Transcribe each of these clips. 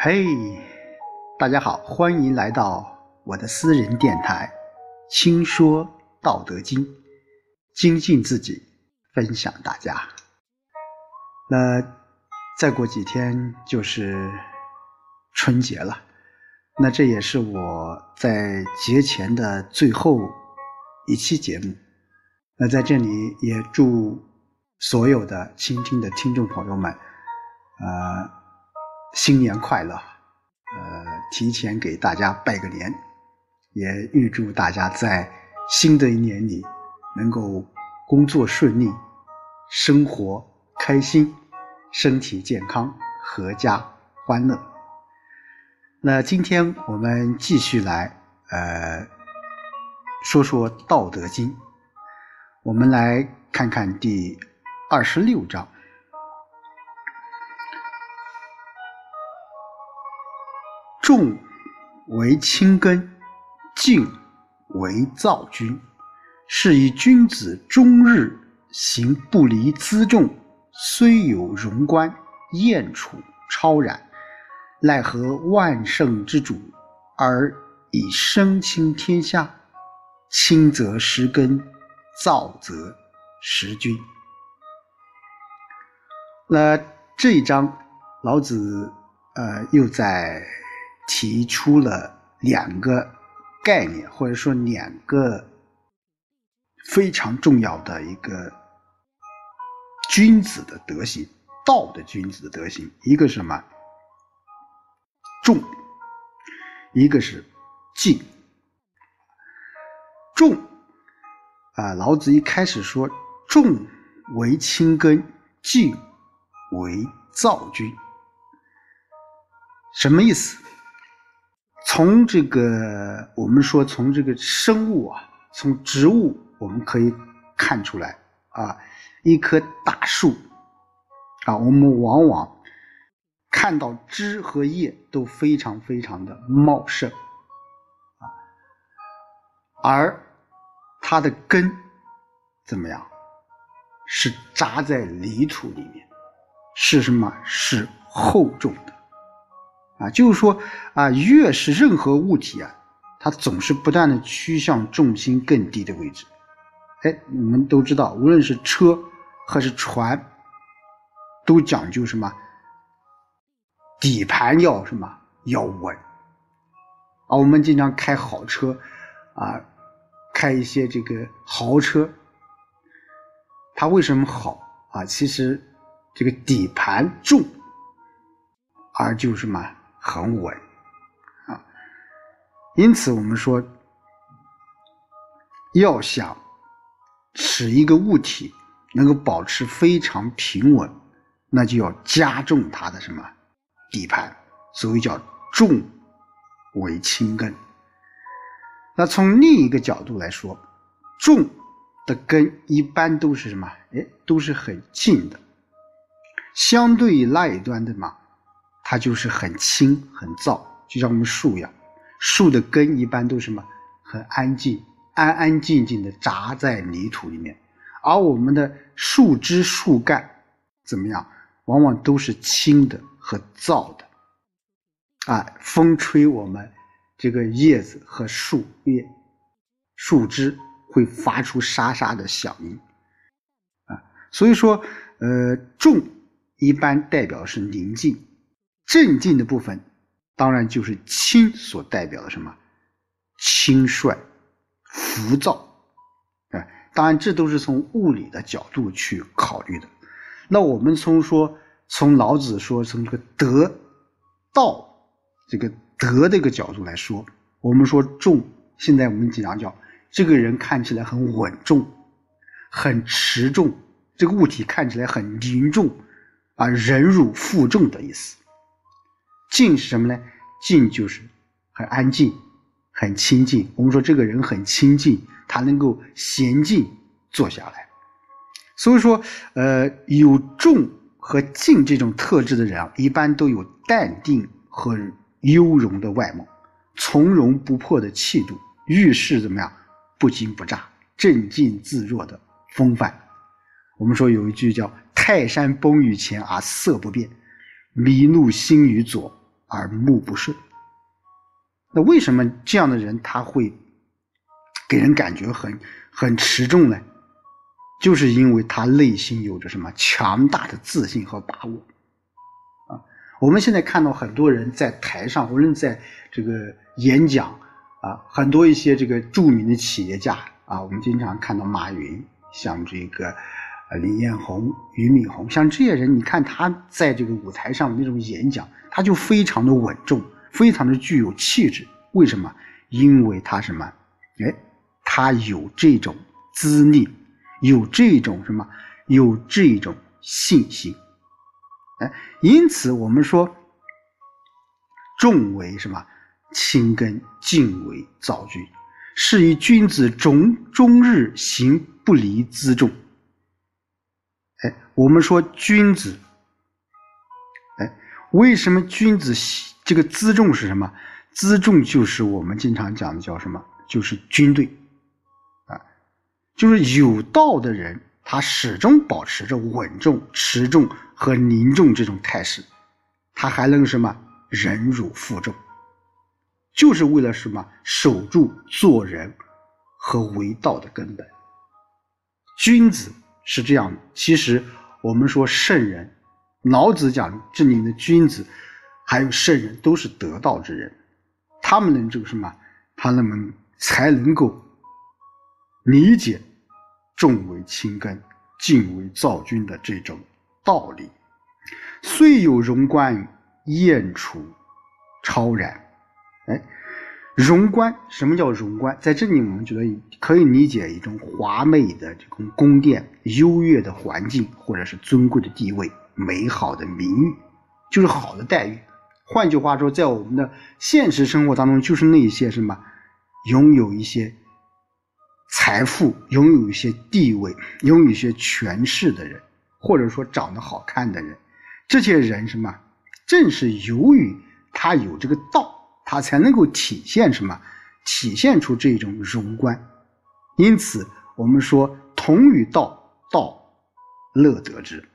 嘿，大家好，欢迎来到我的私人电台《轻说道德经》，精进自己，分享大家。那再过几天就是春节了，那这也是我在节前的最后一期节目。那在这里也祝所有的倾听的听众朋友们，呃。新年快乐！呃，提前给大家拜个年，也预祝大家在新的一年里能够工作顺利、生活开心、身体健康、阖家欢乐。那今天我们继续来呃说说《道德经》，我们来看看第二十六章。重为轻根，静为躁君。是以君子终日行不离辎重，虽有荣观，燕处超然。奈何万圣之主，而以身轻天下？轻则失根，躁则失君。那这一章，老子呃又在。提出了两个概念，或者说两个非常重要的一个君子的德行，道的君子的德行，一个是什么？重，一个是静。重啊，老子一开始说：“重为轻根，静为造君。”什么意思？从这个，我们说从这个生物啊，从植物我们可以看出来啊，一棵大树啊，我们往往看到枝和叶都非常非常的茂盛啊，而它的根怎么样？是扎在泥土里面，是什么？是厚重的。啊，就是说啊，越是任何物体啊，它总是不断的趋向重心更低的位置。哎，你们都知道，无论是车还是船，都讲究什么？底盘要什么？要稳。啊，我们经常开好车，啊，开一些这个豪车，它为什么好啊？其实这个底盘重，而就什么？很稳啊，因此我们说，要想使一个物体能够保持非常平稳，那就要加重它的什么底盘，所以叫重为轻根。那从另一个角度来说，重的根一般都是什么？哎，都是很近的，相对于那一端的嘛。它就是很轻很燥，就像我们树一样，树的根一般都是什么很安静，安安静静的扎在泥土里面，而我们的树枝树干怎么样，往往都是轻的和燥的，啊，风吹我们这个叶子和树叶、树枝会发出沙沙的响音，啊，所以说，呃，重一般代表是宁静。镇静的部分，当然就是轻所代表的什么？轻率、浮躁，啊，当然这都是从物理的角度去考虑的。那我们从说，从老子说，从这个德、道这个德这个角度来说，我们说重，现在我们经常叫这个人看起来很稳重、很持重，这个物体看起来很凝重，啊，忍辱负重的意思。静是什么呢？静就是很安静、很清静。我们说这个人很清静，他能够娴静坐下来。所以说，呃，有重和静这种特质的人啊，一般都有淡定和优容的外貌，从容不迫的气度，遇事怎么样？不惊不乍、镇静自若的风范。我们说有一句叫“泰山崩于前而色不变，麋鹿心于左而目不顺”。那为什么这样的人他会给人感觉很很持重呢？就是因为他内心有着什么强大的自信和把握啊！我们现在看到很多人在台上，无论在这个演讲啊，很多一些这个著名的企业家啊，我们经常看到马云，像这个。啊，李彦宏、俞敏洪，像这些人，你看他在这个舞台上那种演讲，他就非常的稳重，非常的具有气质。为什么？因为他什么？哎，他有这种资历，有这种什么？有这种信心。哎，因此我们说，重为什么？轻根，静为躁君。是以君子终终日行不离辎重。哎，我们说君子，哎，为什么君子这个辎重是什么？辎重就是我们经常讲的叫什么？就是军队，啊，就是有道的人，他始终保持着稳重、持重和凝重这种态势，他还能什么？忍辱负重，就是为了什么？守住做人和为道的根本。君子。是这样的，其实我们说圣人，老子讲这里面的君子，还有圣人，都是得道之人，他们能这个什么？他那么才能够理解重为轻根，静为躁君的这种道理。虽有荣观，燕处超然。哎。荣观，什么叫荣观？在这里，我们觉得可以理解一种华美的这种宫殿、优越的环境，或者是尊贵的地位、美好的名誉，就是好的待遇。换句话说，在我们的现实生活当中，就是那些什么拥有一些财富、拥有一些地位、拥有一些权势的人，或者说长得好看的人，这些人什么，正是由于他有这个道。它才能够体现什么？体现出这种荣观。因此，我们说同与道，道乐得之。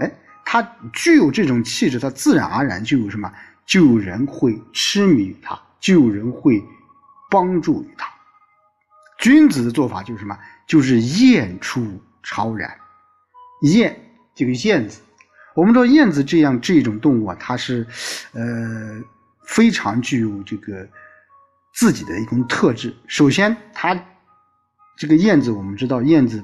哎，他具有这种气质，他自然而然就有什么？就有人会痴迷于他，就有人会帮助于他。君子的做法就是什么？就是燕出超然。燕，这个燕子，我们知道燕子这样这种动物啊，它是，呃。非常具有这个自己的一种特质。首先，它这个燕子，我们知道，燕子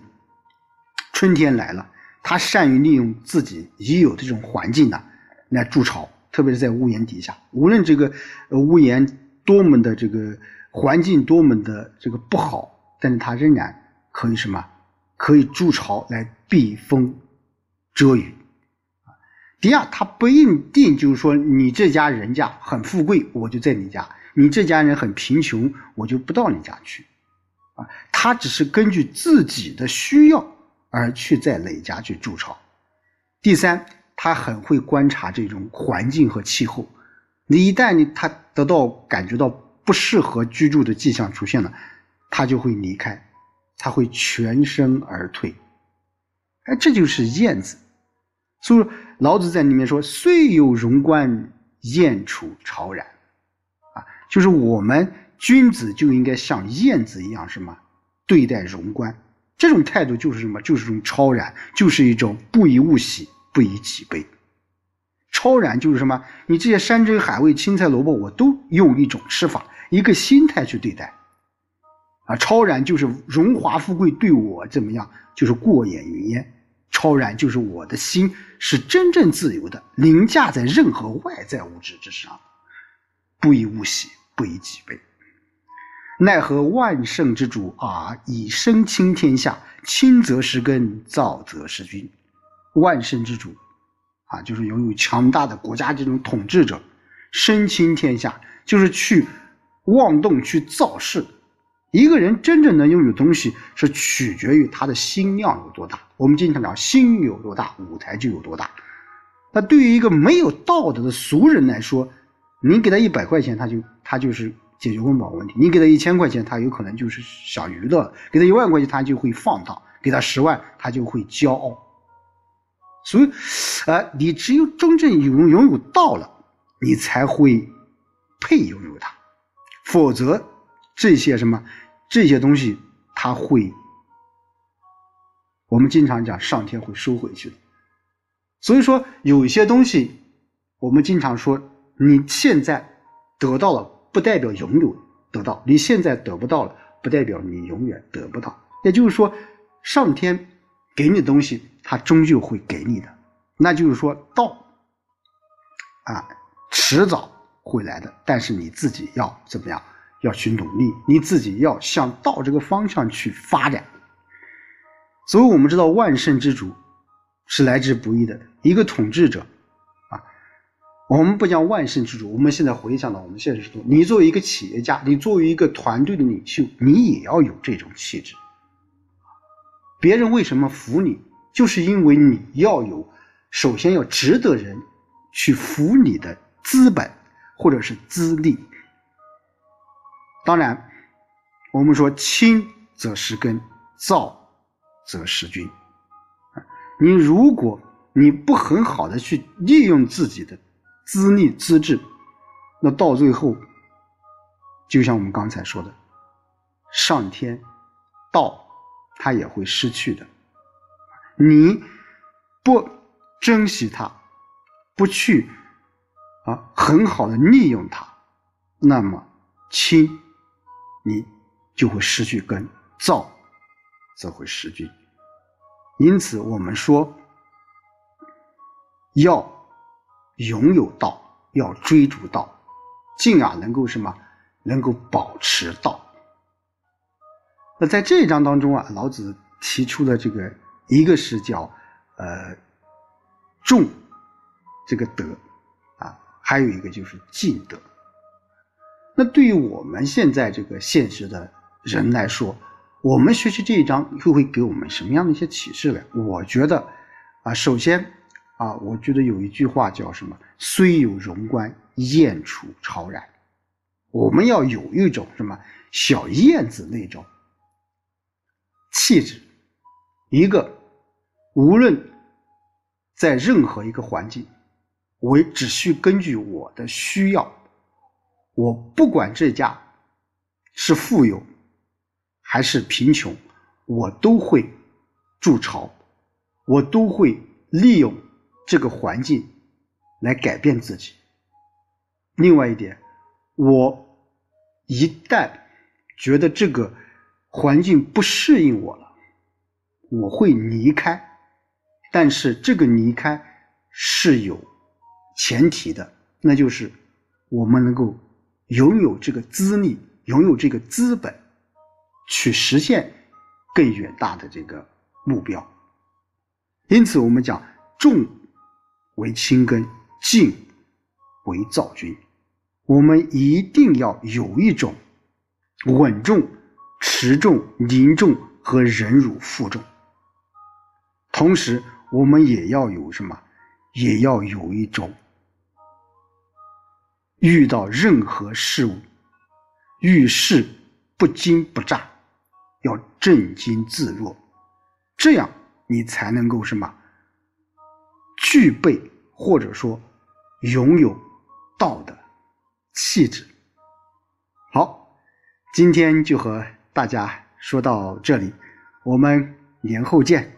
春天来了，它善于利用自己已有的这种环境呢来筑巢，特别是在屋檐底下。无论这个屋檐多么的这个环境多么的这个不好，但是它仍然可以什么？可以筑巢来避风遮雨。第二，他不一定就是说你这家人家很富贵，我就在你家；你这家人很贫穷，我就不到你家去。啊，他只是根据自己的需要而去在哪家去筑巢。第三，他很会观察这种环境和气候。你一旦你他得到感觉到不适合居住的迹象出现了，他就会离开，他会全身而退。哎，这就是燕子。所以老子在里面说：“虽有荣观，燕处超然。”啊，就是我们君子就应该像燕子一样，什么对待荣观？这种态度就是什么？就是一种超然，就是一种不以物喜，不以己悲。超然就是什么？你这些山珍海味、青菜萝卜，我都用一种吃法、一个心态去对待。啊，超然就是荣华富贵对我怎么样？就是过眼云烟。超然就是我的心是真正自由的，凌驾在任何外在物质之上，不以物喜，不以己悲。奈何万圣之主啊，以身轻天下，轻则失根，躁则失君。万圣之主啊，就是拥有强大的国家这种统治者，身轻天下，就是去妄动去造势。一个人真正能拥有东西，是取决于他的心量有多大。我们经常讲，心有多大，舞台就有多大。那对于一个没有道德的俗人来说，你给他一百块钱，他就他就是解决温饱问题；你给他一千块钱，他有可能就是想娱乐；给他一万块钱，他就会放荡。给他十万，他就会骄傲。所以，呃，你只有真正拥拥有道了，你才会配拥有它，否则这些什么这些东西，他会，我们经常讲上天会收回去的。所以说，有一些东西，我们经常说，你现在得到了，不代表永久得到；你现在得不到了，不代表你永远得不到。也就是说，上天给你的东西。他终究会给你的，那就是说道啊，迟早会来的。但是你自己要怎么样？要去努力，你自己要向道这个方向去发展。所以我们知道，万圣之主是来之不易的。一个统治者啊，我们不讲万圣之主，我们现在回想到我们现实中，你作为一个企业家，你作为一个团队的领袖，你也要有这种气质。别人为什么服你？就是因为你要有，首先要值得人去服你的资本或者是资历。当然，我们说亲则失根，躁则失君。你如果你不很好的去利用自己的资历资质，那到最后，就像我们刚才说的，上天道他也会失去的。你不珍惜它，不去啊很好的利用它，那么亲你就会失去根，躁则会失君。因此，我们说要拥有道，要追逐道，进而能够什么？能够保持道。那在这一章当中啊，老子提出的这个。一个是叫呃重这个德啊，还有一个就是敬德。那对于我们现在这个现实的人来说，我们学习这一章又会给我们什么样的一些启示呢？我觉得啊，首先啊，我觉得有一句话叫什么？“虽有荣观，燕处超然。”我们要有一种什么小燕子那种气质，一个。无论在任何一个环境，我只需根据我的需要，我不管这家是富有还是贫穷，我都会筑巢，我都会利用这个环境来改变自己。另外一点，我一旦觉得这个环境不适应我了，我会离开。但是这个离开是有前提的，那就是我们能够拥有这个资历，拥有这个资本，去实现更远大的这个目标。因此，我们讲重为轻根，静为躁君。我们一定要有一种稳重、持重、凝重和忍辱负重，同时。我们也要有什么？也要有一种遇到任何事物遇事不惊不乍，要镇惊自若，这样你才能够什么？具备或者说拥有道的气质。好，今天就和大家说到这里，我们年后见。